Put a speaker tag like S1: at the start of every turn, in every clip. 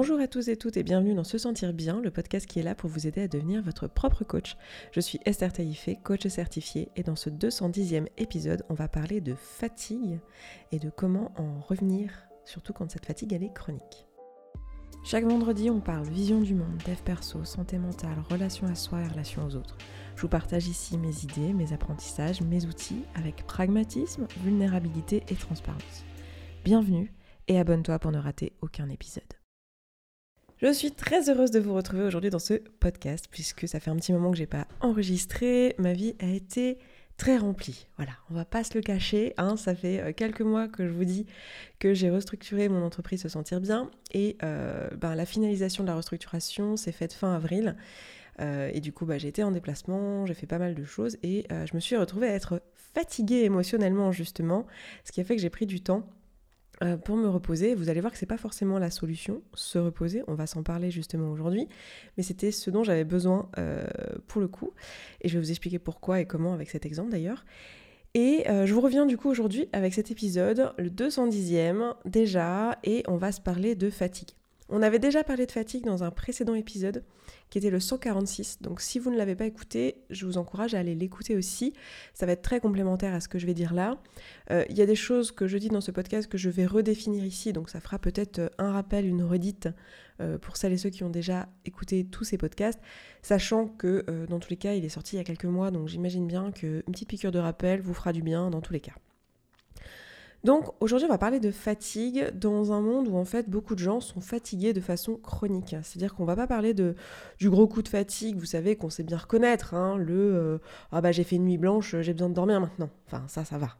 S1: Bonjour à tous et toutes et bienvenue dans Se Sentir Bien, le podcast qui est là pour vous aider à devenir votre propre coach. Je suis Esther Taïfé, coach certifié, et dans ce 210e épisode, on va parler de fatigue et de comment en revenir, surtout quand cette fatigue elle est chronique. Chaque vendredi, on parle vision du monde, dev perso, santé mentale, relation à soi et relation aux autres. Je vous partage ici mes idées, mes apprentissages, mes outils avec pragmatisme, vulnérabilité et transparence. Bienvenue et abonne-toi pour ne rater aucun épisode. Je suis très heureuse de vous retrouver aujourd'hui dans ce podcast puisque ça fait un petit moment que j'ai pas enregistré. Ma vie a été très remplie. Voilà, on va pas se le cacher. Hein, ça fait euh, quelques mois que je vous dis que j'ai restructuré mon entreprise Se Sentir Bien et euh, ben, la finalisation de la restructuration s'est faite fin avril. Euh, et du coup, bah, j'ai été en déplacement, j'ai fait pas mal de choses et je me suis retrouvée à être fatiguée émotionnellement justement, ce qui a fait que j'ai pris du temps euh, pour me reposer. Vous allez voir que c'est pas forcément la solution, se reposer. On va s'en parler justement aujourd'hui, mais c'était ce dont j'avais besoin euh, pour le coup. Et je vais vous expliquer pourquoi et comment avec cet exemple d'ailleurs. Et euh, je vous reviens du coup aujourd'hui avec cet épisode, le 210e déjà, et on va se parler de fatigue. On avait déjà parlé de fatigue dans un précédent épisode qui était le 146. Donc si vous ne l'avez pas écouté, je vous encourage à aller l'écouter aussi. Ça va être très complémentaire à ce que je vais dire là. Euh, il y a des choses que je dis dans ce podcast que je vais redéfinir ici, donc ça fera peut-être euh, un rappel, une redite euh, pour celles et ceux qui ont déjà écouté tous ces podcasts, sachant que dans tous les cas, il est sorti il y a quelques mois, donc j'imagine bien qu'une petite piqûre de rappel vous fera du bien dans tous les cas. Donc aujourd'hui on va parler de fatigue dans un monde où en fait beaucoup de gens sont fatigués de façon chronique. C'est-à-dire qu'on va pas parler du gros coup de fatigue, vous savez qu'on sait bien reconnaître, hein, le euh, ah bah j'ai fait une nuit blanche, j'ai besoin de dormir maintenant. Enfin ça ça va,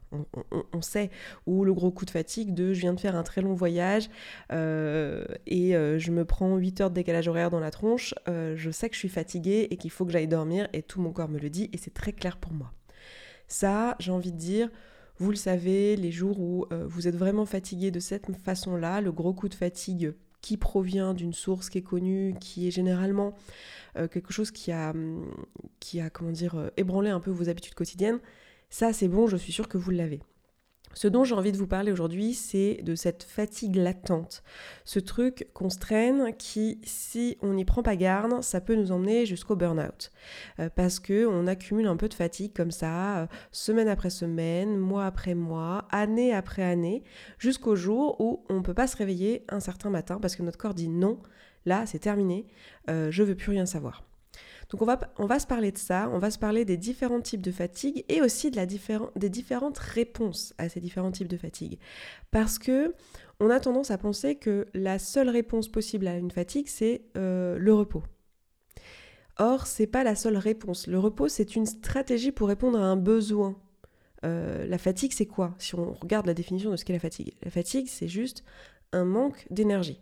S1: on, sait. Ou le gros coup de fatigue de je viens de faire un très long voyage euh, et euh, je me prends 8 heures de décalage horaire dans la tronche, je sais que je suis fatiguée et qu'il faut que j'aille dormir et tout mon corps me le dit et c'est très clair pour moi. Ça j'ai envie de dire vous le savez, les jours où euh, vous êtes vraiment fatigué de cette façon-là, le gros coup de fatigue qui provient d'une source qui est connue, qui est généralement euh, quelque chose qui a, hum, qui a, comment dire, euh, ébranlé un peu vos habitudes quotidiennes, ça c'est bon, je suis sûre que vous l'avez. Ce dont j'ai envie de vous parler aujourd'hui, c'est de cette fatigue latente. Ce truc qu'on se traîne qui, si on n'y prend pas garde, ça peut nous emmener jusqu'au burn-out. Euh, parce que on accumule un peu de fatigue comme ça, euh, semaine après semaine, mois après mois, année après année, jusqu'au jour où on ne peut pas se réveiller un certain matin parce que notre corps dit non, là c'est terminé, euh, je veux plus rien savoir. Donc on va, se parler de ça, on va se parler des différents types de fatigue et aussi des différentes réponses à ces différents types de fatigue. Parce que on a tendance à penser que la seule réponse possible à une fatigue, c'est euh, le repos. Or, c'est pas la seule réponse. Le repos, c'est une stratégie pour répondre à un besoin. Euh, la fatigue, c'est quoi? Si on regarde la définition de ce qu'est la fatigue, la fatigue, c'est juste un manque d'énergie.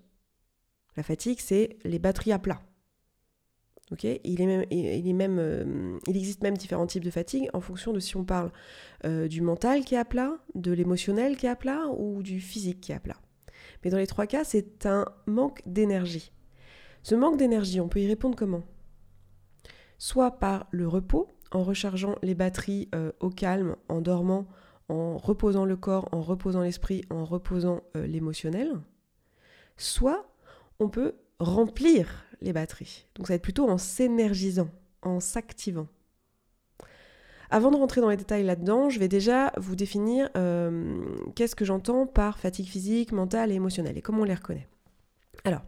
S1: La fatigue, c'est les batteries à plat il, est euh, existe même différents types de fatigue en fonction de si on parle euh, du mental qui est à plat, de l'émotionnel qui est à plat ou du physique qui est à plat. Mais dans les trois cas, c'est un manque d'énergie. Ce manque d'énergie, on peut y répondre comment? Soit par le repos, en rechargeant les batteries euh, au calme, en dormant, en reposant le corps, en reposant l'esprit, en reposant l'émotionnel. Soit on peut remplir les batteries. Donc ça va être plutôt en s'énergisant, en s'activant. Avant de rentrer dans les détails là-dedans, je vais déjà vous définir euh, qu'est-ce que j'entends par fatigue physique, mentale et émotionnelle et comment on les reconnaît. Alors,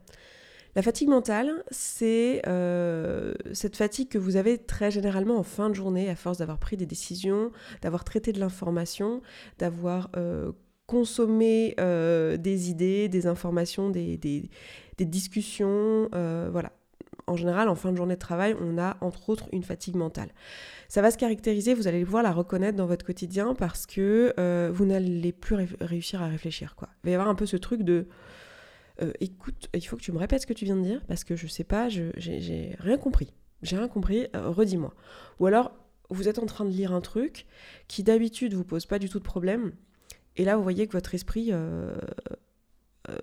S1: la fatigue mentale, c'est euh, cette fatigue que vous avez très généralement en fin de journée à force d'avoir pris des décisions, d'avoir traité de l'information, d'avoir euh, consommé des idées, des informations, des, des discussions, euh, voilà. En général, en fin de journée de travail, on a entre autres une fatigue mentale. Ça va se caractériser, vous allez voir la reconnaître dans votre quotidien parce que euh, vous n'allez plus réussir à réfléchir. Quoi. Il va y avoir un peu ce truc de euh, écoute, il faut que tu me répètes ce que tu viens de dire parce que je sais pas, j'ai rien compris. J'ai rien compris, redis-moi. Ou alors, vous êtes en train de lire un truc qui d'habitude vous pose pas du tout de problème, et là vous voyez que votre esprit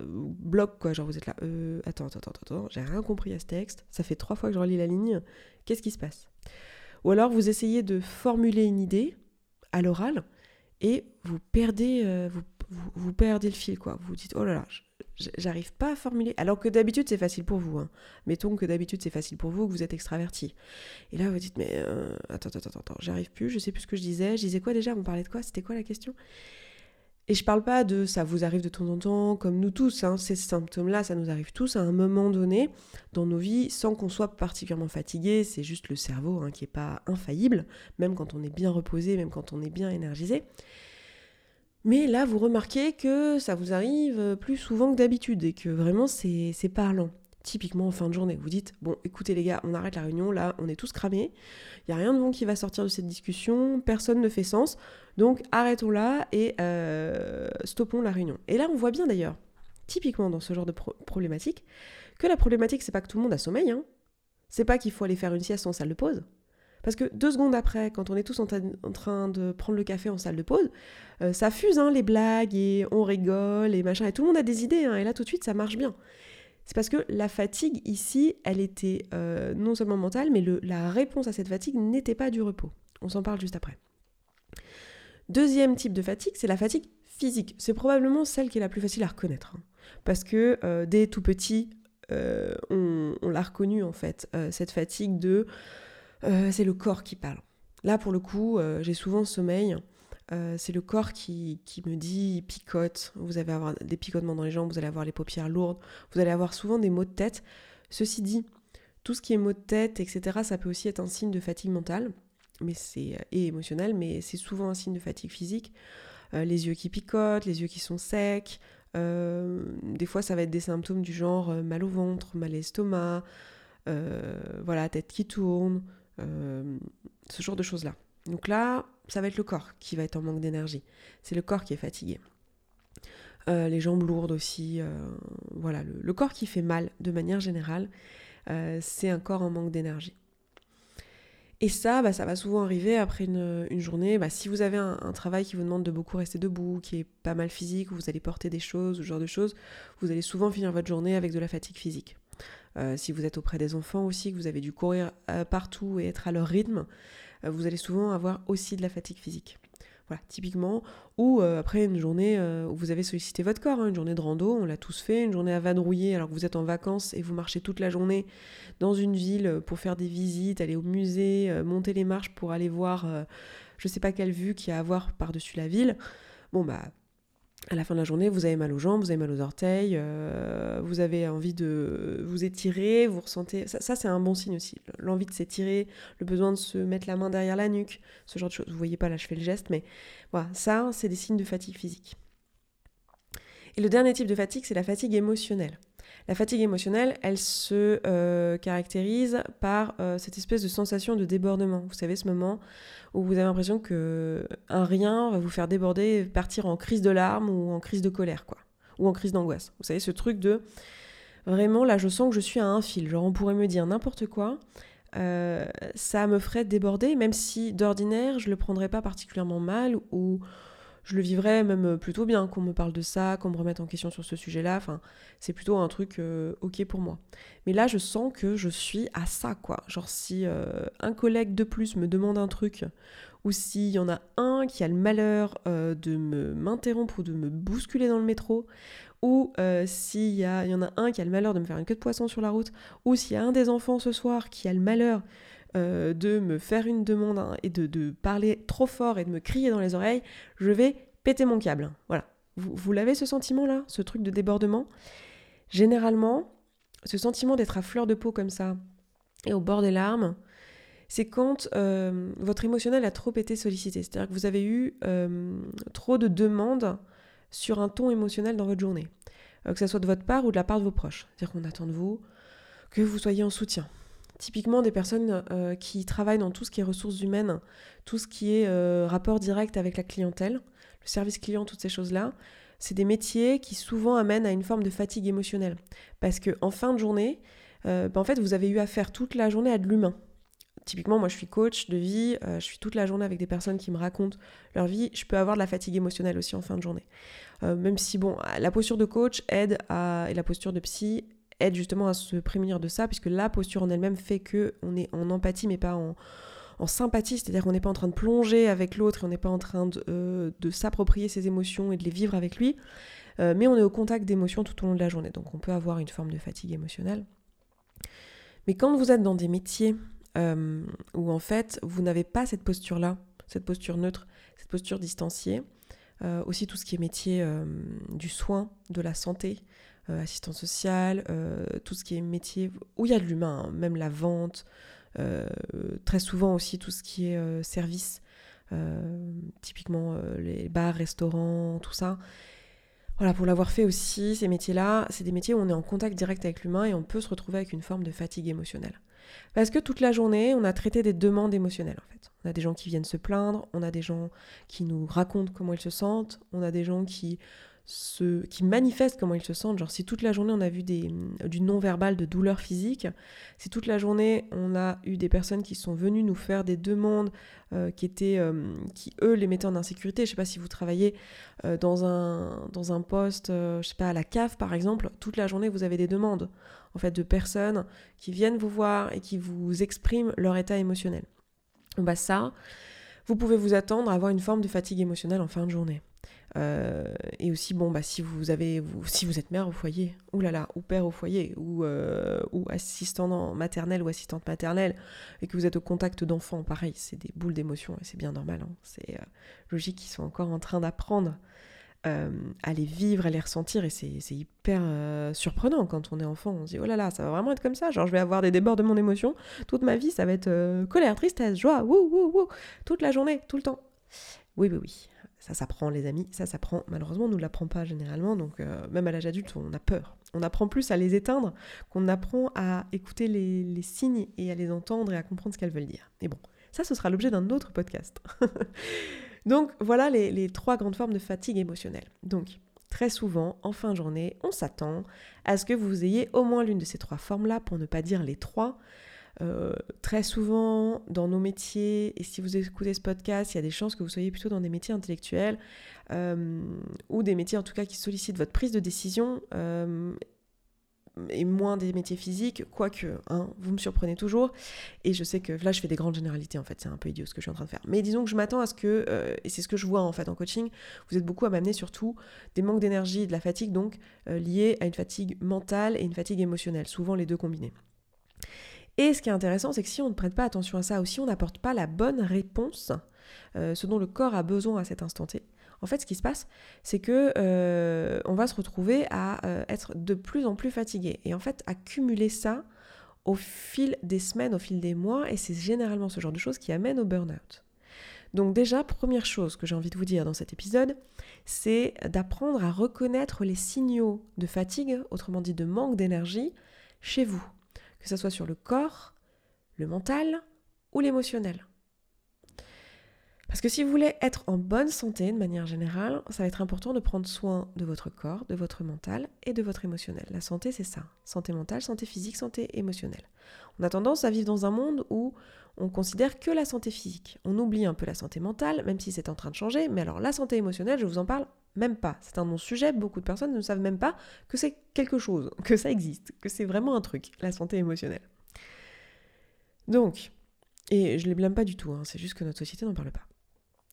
S1: bloc, quoi. Genre, vous êtes là, euh, attends, attends, attends, attends, j'ai rien compris à ce texte. Ça fait trois fois que je relis la ligne. Qu'est-ce qui se passe? Ou alors, vous essayez de formuler une idée à l'oral et vous perdez, euh, vous, vous, vous perdez le fil, quoi. Vous vous dites, oh là là, j'arrive pas à formuler. Alors que d'habitude, c'est facile pour vous. Hein. Mettons que d'habitude, c'est facile pour vous, que vous êtes extraverti. Et là, vous dites, mais euh, attends, attends, attends, attends, j'arrive plus, je sais plus ce que je disais. Je disais quoi déjà On parlait de quoi? C'était quoi la question? Et je parle pas de ça vous arrive de temps en temps, comme nous tous, hein, ces symptômes-là, ça nous arrive tous à un moment donné dans nos vies, sans qu'on soit particulièrement fatigué, c'est juste le cerveau hein, qui n'est pas infaillible, même quand on est bien reposé, même quand on est bien énergisé. Mais là, vous remarquez que ça vous arrive plus souvent que d'habitude et que vraiment c'est parlant typiquement en fin de journée. Vous dites, bon, écoutez les gars, on arrête la réunion, là, on est tous cramés, il n'y a rien de bon qui va sortir de cette discussion, personne ne fait sens, donc arrêtons-la et euh, stoppons la réunion. Et là, on voit bien d'ailleurs, typiquement dans ce genre de problématique, que la problématique, c'est pas que tout le monde a sommeil, hein. c'est pas qu'il faut aller faire une sieste en salle de pause. Parce que deux secondes après, quand on est tous en, train de prendre le café en salle de pause, euh, ça fuse hein, les blagues et on rigole et machin. Et tout le monde a des idées. Hein, et là, tout de suite, ça marche bien. C'est parce que la fatigue ici, elle était euh, non seulement mentale, mais la réponse à cette fatigue n'était pas du repos. On s'en parle juste après. Deuxième type de fatigue, c'est la fatigue physique. C'est probablement celle qui est la plus facile à reconnaître. Hein. parce que euh, dès tout petit, euh, on, l'a reconnu en fait, cette fatigue de... c'est le corps qui parle. Là, pour le coup, j'ai souvent sommeil euh, c'est le corps qui, me dit picote, vous allez avoir des picotements dans les jambes, vous allez avoir les paupières lourdes, vous allez avoir souvent des maux de tête. Ceci dit, tout ce qui est maux de tête, etc., ça peut aussi être un signe de fatigue mentale mais c'est, euh, et émotionnelle, mais c'est souvent un signe de fatigue physique. Euh, les yeux qui picotent, les yeux qui sont secs. des fois, ça va être des symptômes du genre mal au ventre, mal à l'estomac, voilà, tête qui tourne, ce genre de choses-là. Donc là, ça va être le corps qui va être en manque d'énergie. C'est le corps qui est fatigué. Euh, les jambes lourdes aussi. Euh, voilà, le, corps qui fait mal de manière générale, euh, c'est un corps en manque d'énergie. Et ça, bah, ça va souvent arriver après une, journée. Bah, si vous avez un, travail qui vous demande de beaucoup rester debout, qui est pas mal physique, où vous allez porter des choses, ce genre de choses, vous allez souvent finir votre journée avec de la fatigue physique. si vous êtes auprès des enfants aussi, que vous avez dû courir partout et être à leur rythme, vous allez souvent avoir aussi de la fatigue physique. Voilà, typiquement. Ou euh, après une journée euh, où vous avez sollicité votre corps, hein, une journée de rando, on l'a tous fait, une journée à vadrouiller alors que vous êtes en vacances et vous marchez toute la journée dans une ville pour faire des visites, aller au musée, monter les marches pour aller voir je sais pas quelle vue qu'il y a à voir par-dessus la ville. Bon bah à la fin de la journée, vous avez mal aux jambes, vous avez mal aux orteils, euh, vous avez envie de vous étirer, vous ressentez... Ça, c'est un bon signe aussi. L'envie de s'étirer, le besoin de se mettre la main derrière la nuque, ce genre de choses. Vous voyez pas là, je fais le geste, mais voilà, ça, c'est des signes de fatigue physique. Et le dernier type de fatigue, c'est la fatigue émotionnelle. La fatigue émotionnelle, elle se euh, caractérise par euh, cette espèce de sensation de débordement. Vous savez, ce moment où vous avez l'impression que un rien va vous faire déborder, partir en crise de larmes ou en crise de colère, quoi, ou en crise d'angoisse. Vous savez, ce truc de vraiment, là, je sens que je suis à un fil. Genre, on pourrait me dire n'importe quoi. Euh, ça me ferait déborder, même si d'ordinaire je le prendrais pas particulièrement mal ou je le vivrais même euh, plutôt bien qu'on me parle de ça, qu'on me remette en question sur ce sujet-là. Enfin, c'est plutôt un truc euh, ok pour moi. Mais là, je sens que je suis à ça, quoi. Genre, si euh, un collègue de plus me demande un truc, ou s'il y en a un qui a le malheur de me m'interrompre ou de me bousculer dans le métro, ou s'il y, y en a un qui a le malheur de me faire une queue de poisson sur la route, ou s'il y a un des enfants ce soir qui a le malheur euh, de me faire une demande hein, et de, parler trop fort et de me crier dans les oreilles, je vais péter mon câble. Voilà. Vous, l'avez ce sentiment-là, ce truc de débordement? Généralement, ce sentiment d'être à fleur de peau comme ça et au bord des larmes, c'est quand euh, votre émotionnel a trop été sollicité. C'est-à-dire que vous avez eu euh, trop de demandes sur un ton émotionnel dans votre journée. que ce soit de votre part ou de la part de vos proches. C'est-à-dire qu'on attend de vous que vous soyez en soutien, Typiquement des personnes euh, qui travaillent dans tout ce qui est ressources humaines, tout ce qui est euh, rapport direct avec la clientèle, le service client, toutes ces choses-là, c'est des métiers qui souvent amènent à une forme de fatigue émotionnelle. Parce qu'en fin de journée, euh, ben, en fait, vous avez eu affaire toute la journée à de l'humain. Typiquement, moi je suis coach de vie, je suis toute la journée avec des personnes qui me racontent leur vie, je peux avoir de la fatigue émotionnelle aussi en fin de journée. même si, bon, la posture de coach aide à, et la posture de psy aide justement à se prémunir de ça, puisque la posture en elle-même fait que on est en empathie, mais pas en, sympathie, c'est-à-dire qu'on n'est pas en train de plonger avec l'autre, on n'est pas en train de, euh, de s'approprier ses émotions et de les vivre avec lui, euh, mais on est au contact d'émotions tout au long de la journée. Donc on peut avoir une forme de fatigue émotionnelle. Mais quand vous êtes dans des métiers euh, où en fait vous n'avez pas cette posture-là, cette posture neutre, cette posture distanciée, aussi tout ce qui est métier du soin, de la santé, assistante sociale, euh, tout ce qui est métier où il y a de l'humain, hein, même la vente, euh, très souvent aussi tout ce qui est service, typiquement les bars, restaurants, tout ça. Voilà, pour l'avoir fait aussi, ces métiers-là, c'est des métiers où on est en contact direct avec l'humain et on peut se retrouver avec une forme de fatigue émotionnelle. Parce que toute la journée, on a traité des demandes émotionnelles en fait. On a des gens qui viennent se plaindre, on a des gens qui nous racontent comment ils se sentent, on a des gens qui qui manifestent comment ils se sentent. Genre si toute la journée on a vu des, du non-verbal de douleur physique, si toute la journée on a eu des personnes qui sont venues nous faire des demandes euh, qui étaient, euh, qui eux les mettaient en insécurité. Je sais pas si vous travaillez euh, dans, un, dans un poste, je sais pas à la cave par exemple, toute la journée vous avez des demandes en fait de personnes qui viennent vous voir et qui vous expriment leur état émotionnel. Bah ça, vous pouvez vous attendre à avoir une forme de fatigue émotionnelle en fin de journée. Euh, et aussi, bon, bah, si vous avez, si vous êtes mère au foyer, ou ou père au foyer, ou, euh, ou assistant maternel ou assistante maternelle, et que vous êtes au contact d'enfants, pareil, c'est des boules d'émotions, et c'est bien normal. Hein. c'est euh, logique qu'ils sont encore en train d'apprendre à les vivre, à les ressentir, et c'est hyper surprenant quand on est enfant. On se dit, oh là là, ça va vraiment être comme ça, genre je vais avoir des débordements d'émotions, toute ma vie, ça va être colère, tristesse, joie, wouh, wouh, wouh, toute la journée, tout le temps. Oui, oui, oui. Ça s'apprend, les amis, ça s'apprend. Malheureusement, on ne l'apprend pas généralement, donc euh, même à l'âge adulte, on a peur. On apprend plus à les éteindre qu'on apprend à écouter les, signes et à les entendre et à comprendre ce qu'elles veulent dire. Et bon, ça, ce sera l'objet d'un autre podcast. donc voilà les, les trois grandes formes de fatigue émotionnelle. Donc, très souvent, en fin de journée, on s'attend à ce que vous ayez au moins l'une de ces trois formes-là, pour ne pas dire les trois. Euh, très souvent, dans nos métiers, et si vous écoutez ce podcast, il y a des chances que vous soyez plutôt dans des métiers intellectuels euh, ou des métiers en tout cas qui sollicitent votre prise de décision euh, et moins des métiers physiques, quoique, hein, vous me surprenez toujours. Et je sais que là, je fais des grandes généralités en fait, c'est un peu idiot ce que je suis en train de faire. Mais disons que je m'attends à ce que, et c'est ce que je vois en fait en coaching, vous êtes beaucoup à m'amener surtout des manques d'énergie et de la fatigue, donc liés à une fatigue mentale et une fatigue émotionnelle, souvent les deux combinés. Et ce qui est intéressant, c'est que si on ne prête pas attention à ça, ou si on n'apporte pas la bonne réponse, euh, ce dont le corps a besoin à cet instant T, en fait, ce qui se passe, c'est que euh, on va se retrouver à euh, être de plus en plus fatigué. Et en fait, accumuler ça au fil des semaines, au fil des mois, et c'est généralement ce genre de choses qui amène au burn-out. Donc déjà, première chose que j'ai envie de vous dire dans cet épisode, c'est d'apprendre à reconnaître les signaux de fatigue, autrement dit de manque d'énergie, chez vous que ce soit sur le corps, le mental ou l'émotionnel. Parce que si vous voulez être en bonne santé de manière générale, ça va être important de prendre soin de votre corps, de votre mental et de votre émotionnel. La santé, c'est ça. Santé mentale, santé physique, santé émotionnelle. On a tendance à vivre dans un monde où on considère que la santé physique. On oublie un peu la santé mentale, même si c'est en train de changer. Mais alors la santé émotionnelle, je vous en parle même pas. C'est un non-sujet, beaucoup de personnes ne savent même pas que c'est quelque chose, que ça existe, que c'est vraiment un truc, la santé émotionnelle. Donc, et je ne les blâme pas du tout, hein, c'est juste que notre société n'en parle pas.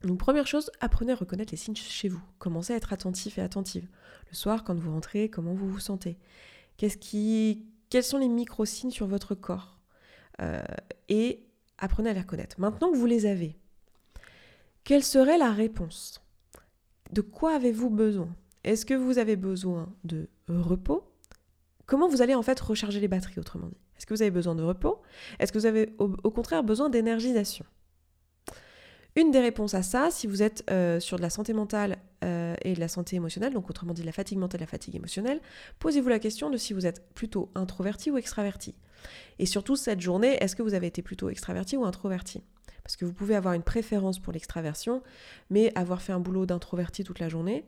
S1: Donc première chose, apprenez à reconnaître les signes chez vous. Commencez à être attentif et attentive. Le soir, quand vous rentrez, comment vous vous sentez? Qu'est-ce qui... Quels sont les micro-signes sur votre corps? Euh, Et apprenez à les reconnaître. Maintenant que vous les avez, quelle serait la réponse? De quoi avez-vous besoin? Est-ce que vous avez besoin de repos? Comment vous allez en fait recharger les batteries autrement dit? Est-ce que vous avez besoin de repos? Est-ce que vous avez au, contraire besoin d'énergisation? Une des réponses à ça, si vous êtes euh, sur de la santé mentale euh, et de la santé émotionnelle, donc autrement dit la fatigue mentale et la fatigue émotionnelle, posez-vous la question de si vous êtes plutôt introverti ou extraverti. Et surtout cette journée, est-ce que vous avez été plutôt extraverti ou introverti? Parce que vous pouvez avoir une préférence pour l'extraversion, mais avoir fait un boulot d'introverti toute la journée.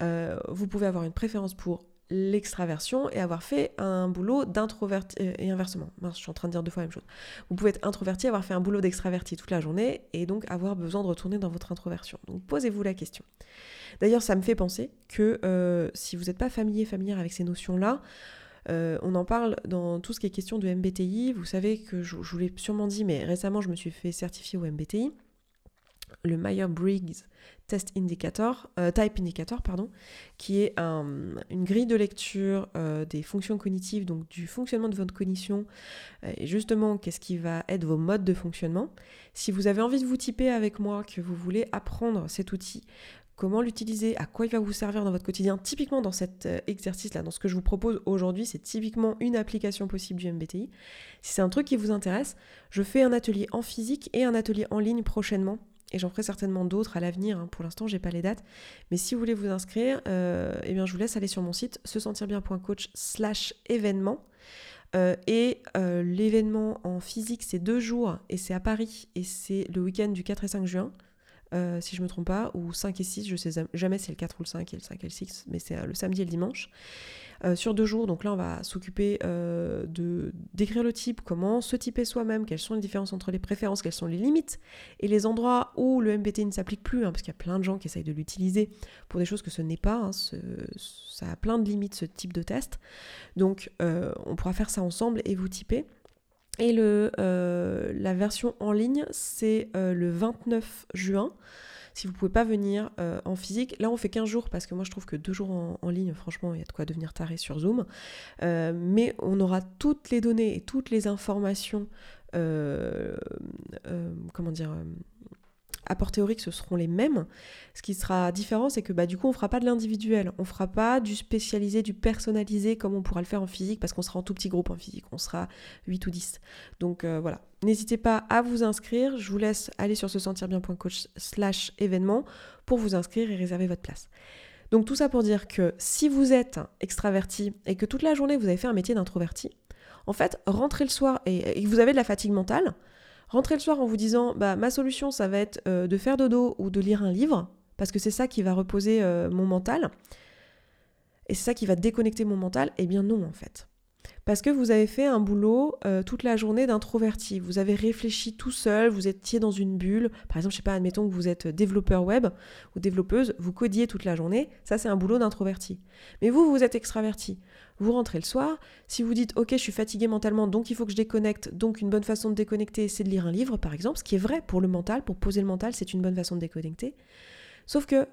S1: Euh, vous pouvez avoir une préférence pour l'extraversion et avoir fait un boulot d'introverti euh, et inversement. je suis en train de dire deux fois la même chose. Vous pouvez être introverti, avoir fait un boulot d'extraverti toute la journée et donc avoir besoin de retourner dans votre introversion. Donc posez-vous la question. D'ailleurs, ça me fait penser que euh, si vous n'êtes pas familier, familière avec ces notions-là, on en parle dans tout ce qui est question de MBTI. Vous savez que je, vous l'ai sûrement dit, mais récemment je me suis fait certifier au MBTI le Myers-Briggs Test Indicator, euh, Type Indicator, pardon, qui est une grille de lecture euh, des fonctions cognitives, donc du fonctionnement de votre cognition, euh, et justement qu'est-ce qui va être vos modes de fonctionnement. Si vous avez envie de vous typer avec moi, que vous voulez apprendre cet outil, comment l'utiliser, à quoi il va vous servir dans votre quotidien, typiquement dans cet exercice-là, dans ce que je vous propose aujourd'hui, c'est typiquement une application possible du MBTI. Si c'est un truc qui vous intéresse, je fais un atelier en physique et un atelier en ligne prochainement et j'en ferai certainement d'autres à l'avenir. Hein. Pour l'instant, j'ai pas les dates. Mais si vous voulez vous inscrire, euh, eh bien, je vous laisse aller sur mon site se sentir bien.coach slash événement. Euh, et euh, l'événement en physique, c'est deux jours et c'est à Paris et c'est le week-end du 4 et 5 juin. Si je me trompe pas, ou 5 et 6, je sais jamais si c'est le 4 ou le 5 et le 5 et le 6, mais c'est le samedi et le dimanche. Euh, sur deux jours. Donc là, on va s'occuper euh, de d'écrire le type, comment se typer soi-même, quelles sont les différences entre les préférences, quelles sont les limites et les endroits où le MBT ne s'applique plus, hein, parce qu'il y a plein de gens qui essayent de l'utiliser pour des choses que ce n'est pas. Hein, ça a plein de limites ce type de test. Donc euh, on pourra faire ça ensemble et vous typer. Et le, la version en ligne, c'est le 29 juin. Si vous pouvez pas venir euh, en physique, là on fait 15 jours parce que moi je trouve que deux jours en, ligne, franchement, il y a de quoi devenir taré sur Zoom. Euh, mais on aura toutes les données et toutes les informations, euh, comment dire apports théoriques, ce seront les mêmes. Ce qui sera différent, c'est que bah, du coup, on fera pas de l'individuel, on fera pas du spécialisé, du personnalisé comme on pourra le faire en physique, parce qu'on sera en tout petit groupe en physique, on sera 8 ou 10. Donc euh, voilà, n'hésitez pas à vous inscrire, je vous laisse aller sur se sentir bien.coach slash événement pour vous inscrire et réserver votre place. Donc tout ça pour dire que si vous êtes extraverti et que toute la journée vous avez fait un métier d'introverti, en fait, rentrez le soir et, et que vous avez de la fatigue mentale, Rentrez le soir en vous disant bah, ma solution, ça va être euh, de faire dodo ou de lire un livre, parce que c'est ça qui va reposer euh, mon mental, et c'est ça qui va déconnecter mon mental. Eh bien non, en fait. Parce que vous avez fait un boulot euh, toute la journée d'introverti. Vous avez réfléchi tout seul, vous étiez dans une bulle. Par exemple, je sais pas, admettons que vous êtes développeur web ou développeuse, vous codiez toute la journée. Ça, c'est un boulot d'introverti. Mais vous, vous êtes extraverti. Vous rentrez le soir. Si vous dites, ok, je suis fatigué mentalement, donc il faut que je déconnecte. Donc une bonne façon de déconnecter, c'est de lire un livre, par exemple, ce qui est vrai pour le mental, pour poser le mental, c'est une bonne façon de déconnecter. Sauf que,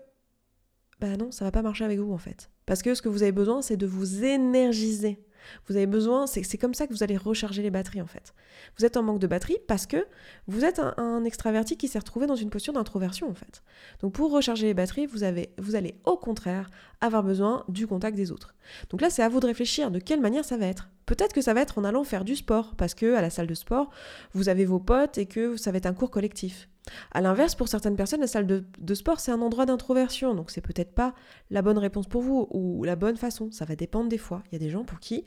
S1: bah non, ça va pas marcher avec vous en fait. Parce que ce que vous avez besoin, c'est de vous énergiser. Vous avez besoin, c'est comme ça que vous allez recharger les batteries en fait. Vous êtes en manque de batterie parce que vous êtes un, extraverti qui s'est retrouvé dans une posture d'introversion en fait. Donc pour recharger les batteries, vous, avez, vous allez au contraire avoir besoin du contact des autres. Donc là, c'est à vous de réfléchir de quelle manière ça va être. Peut-être que ça va être en allant faire du sport parce que à la salle de sport, vous avez vos potes et que ça va être un cours collectif. A l'inverse, pour certaines personnes, la salle de, sport, c'est un endroit d'introversion, donc c'est peut-être pas la bonne réponse pour vous ou la bonne façon. Ça va dépendre des fois. Il y a des gens pour qui,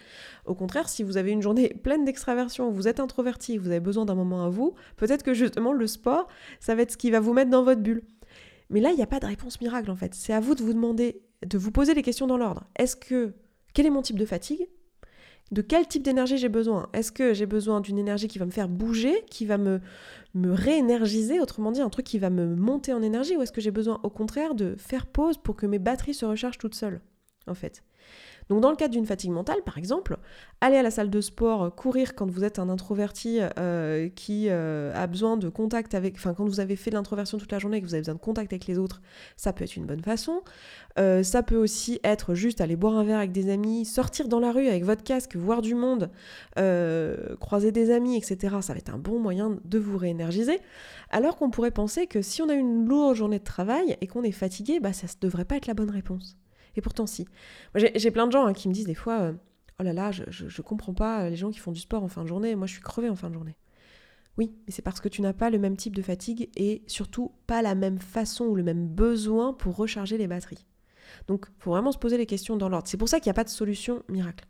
S1: au contraire, si vous avez une journée pleine d'extraversion, vous êtes introverti, vous avez besoin d'un moment à vous, peut-être que justement le sport, ça va être ce qui va vous mettre dans votre bulle. Mais là, il n'y a pas de réponse miracle en fait. C'est à vous de vous demander, de vous poser les questions dans l'ordre. Est-ce que, quel est mon type de fatigue? De quel type d'énergie j'ai besoin? Est-ce que j'ai besoin d'une énergie qui va me faire bouger, qui va me, me réénergiser, autrement dit un truc qui va me monter en énergie, ou est-ce que j'ai besoin au contraire de faire pause pour que mes batteries se rechargent toutes seules, en fait? Donc dans le cadre d'une fatigue mentale, par exemple, aller à la salle de sport, euh, courir quand vous êtes un introverti euh, qui euh, a besoin de contact avec, enfin quand vous avez fait de l'introversion toute la journée et que vous avez besoin de contact avec les autres, ça peut être une bonne façon. ça peut aussi être juste aller boire un verre avec des amis, sortir dans la rue avec votre casque, voir du monde, croiser des amis, etc. Ça va être un bon moyen de vous réénergiser. Alors qu'on pourrait penser que si on a une lourde journée de travail et qu'on est fatigué, bah ça ne devrait pas être la bonne réponse. Et pourtant, si. J'ai plein de gens hein, qui me disent des fois euh, Oh là là, je, je, comprends pas les gens qui font du sport en fin de journée. Moi, je suis crevée en fin de journée. Oui, mais c'est parce que tu n'as pas le même type de fatigue et surtout pas la même façon ou le même besoin pour recharger les batteries. Donc, il faut vraiment se poser les questions dans l'ordre. C'est pour ça qu'il n'y a pas de solution miracle.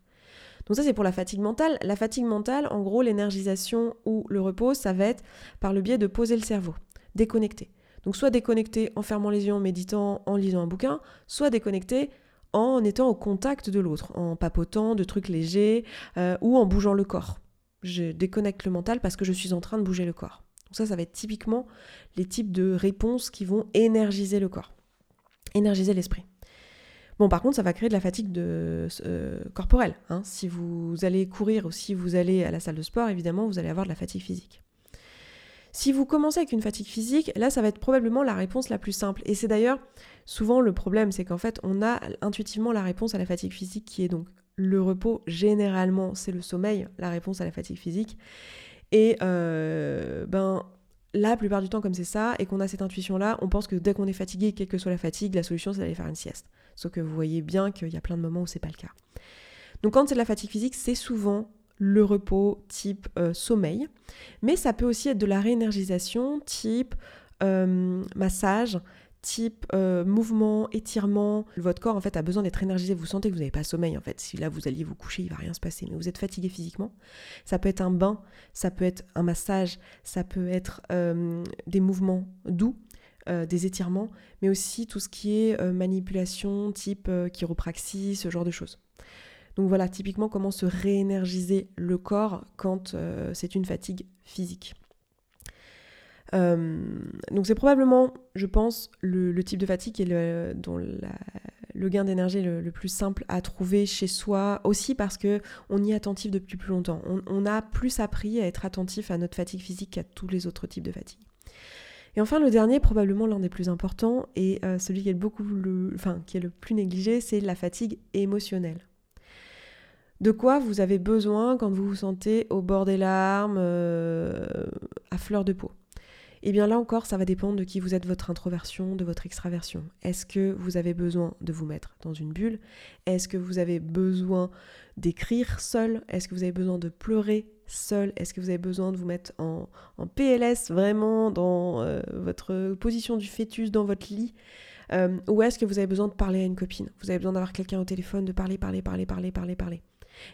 S1: Donc ça, c'est pour la fatigue mentale. La fatigue mentale, en gros, l'énergisation ou le repos, ça va être par le biais de poser le cerveau, déconnecter. Donc soit déconnecté en fermant les yeux, en méditant, en lisant un bouquin, soit déconnecté en étant au contact de l'autre, en papotant de trucs légers euh, ou en bougeant le corps. Je déconnecte le mental parce que je suis en train de bouger le corps. Donc ça, ça va être typiquement les types de réponses qui vont énergiser le corps, énergiser l'esprit. Bon, par contre, ça va créer de la fatigue euh, corporelle. Hein. Si vous allez courir ou si vous allez à la salle de sport, évidemment, vous allez avoir de la fatigue physique. Si vous commencez avec une fatigue physique, là, ça va être probablement la réponse la plus simple. Et c'est d'ailleurs souvent le problème, c'est qu'en fait, on a intuitivement la réponse à la fatigue physique qui est donc le repos. Généralement, c'est le sommeil, la réponse à la fatigue physique. Et euh, ben, la plupart du temps, comme c'est ça, et qu'on a cette intuition-là, on pense que dès qu'on est fatigué, quelle que soit la fatigue, la solution, c'est d'aller faire une sieste. Sauf que vous voyez bien qu'il y a plein de moments où c'est pas le cas. Donc quand c'est de la fatigue physique, c'est souvent le repos type euh, sommeil, mais ça peut aussi être de la réénergisation type euh, massage, type euh, mouvement, étirement. Votre corps en fait a besoin d'être énergisé. Vous sentez que vous n'avez pas sommeil en fait. Si là vous alliez vous coucher, il va rien se passer, mais vous êtes fatigué physiquement. Ça peut être un bain, ça peut être un massage, ça peut être des mouvements doux. des étirements, mais aussi tout ce qui est manipulation type chiropraxie, ce genre de choses. Donc voilà, typiquement comment se réénergiser le corps quand euh, c'est une fatigue physique. Euh, donc c'est probablement, je pense, le, type de fatigue et dont le gain d'énergie est le, plus simple à trouver chez soi, aussi parce que on y est attentif depuis plus longtemps. On, a plus appris à être attentif à notre fatigue physique qu'à tous les autres types de fatigue. Et enfin, le dernier, probablement l'un des plus importants, et euh, celui qui est, beaucoup qui est le plus négligé, c'est la fatigue émotionnelle. De quoi vous avez besoin quand vous vous sentez au bord des larmes, euh, à fleur de peau? Eh bien là encore, ça va dépendre de qui vous êtes, votre introversion, de votre extraversion. Est-ce que vous avez besoin de vous mettre dans une bulle? Est-ce que vous avez besoin d'écrire seul? Est-ce que vous avez besoin de pleurer seul? Est-ce que vous avez besoin de vous mettre en, PLS vraiment dans euh, votre position du fœtus dans votre lit? Euh, Ou est-ce que vous avez besoin de parler à une copine? Vous avez besoin d'avoir quelqu'un au téléphone, de parler, parler, parler, parler, parler, parler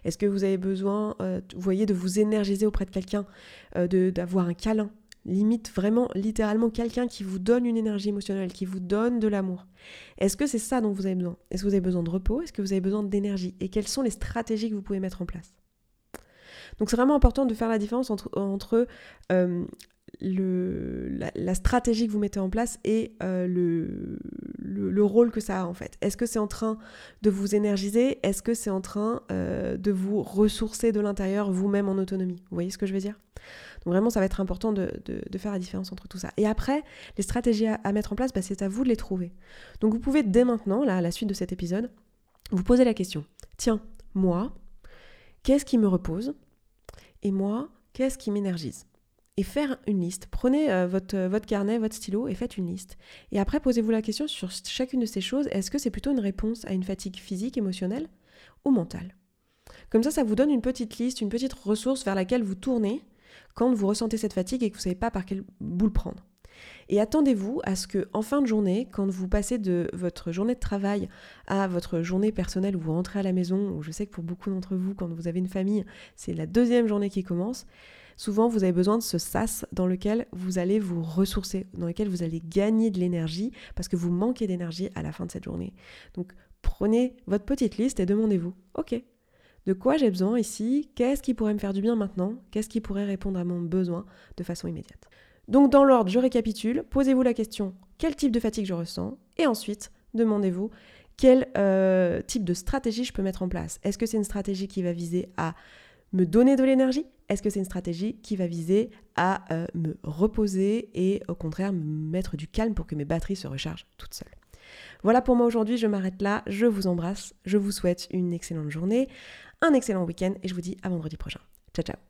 S1: est-ce que vous avez besoin, euh, vous voyez, de vous énergiser auprès de quelqu'un, euh, d'avoir un câlin? Limite, vraiment, littéralement, quelqu'un qui vous donne une énergie émotionnelle, qui vous donne de l'amour. Est-ce que c'est ça dont vous avez besoin? Est-ce que vous avez besoin de repos? Est-ce que vous avez besoin d'énergie? Et quelles sont les stratégies que vous pouvez mettre en place? Donc c'est vraiment important de faire la différence entre, euh, le, la, stratégie que vous mettez en place et euh, le, le, rôle que ça a en fait. Est-ce que c'est en train de vous énergiser? Est-ce que c'est en train euh, de vous ressourcer de l'intérieur vous-même en autonomie? Vous voyez ce que je veux dire? Donc vraiment, ça va être important de, faire la différence entre tout ça. Et après, les stratégies à, mettre en place, bah, c'est à vous de les trouver. Donc vous pouvez dès maintenant, à la suite de cet épisode, vous poser la question. Tiens, moi, qu'est-ce qui me repose? Et moi, qu'est-ce qui m'énergise? Et faire une liste. Prenez euh, votre, euh, votre carnet, votre stylo et faites une liste. Et après, posez-vous la question sur chacune de ces choses, est-ce que c'est plutôt une réponse à une fatigue physique, émotionnelle ou mentale? Comme ça, ça vous donne une petite liste, une petite ressource vers laquelle vous tournez quand vous ressentez cette fatigue et que vous ne savez pas par quel bout le prendre. Et attendez-vous à ce que, en fin de journée, quand vous passez de votre journée de travail à votre journée personnelle où vous rentrez à la maison, où je sais que pour beaucoup d'entre vous, quand vous avez une famille, c'est la deuxième journée qui commence, souvent vous avez besoin de ce sas dans lequel vous allez vous ressourcer, dans lequel vous allez gagner de l'énergie parce que vous manquez d'énergie à la fin de cette journée. Donc prenez votre petite liste et demandez-vous, ok, de quoi j'ai besoin ici? Qu'est-ce qui pourrait me faire du bien maintenant? Qu'est-ce qui pourrait répondre à mon besoin de façon immédiate? Donc dans l'ordre, je récapitule, posez-vous la question, quel type de fatigue je ressens? Et ensuite, demandez-vous, quel euh, type de stratégie je peux mettre en place? Est-ce que c'est une stratégie qui va viser à me donner de l'énergie? Est-ce que c'est une stratégie qui va viser à euh, me reposer et au contraire me mettre du calme pour que mes batteries se rechargent toutes seules? Voilà pour moi aujourd'hui, je m'arrête là, je vous embrasse, je vous souhaite une excellente journée, un excellent week-end et je vous dis à vendredi prochain. Ciao ciao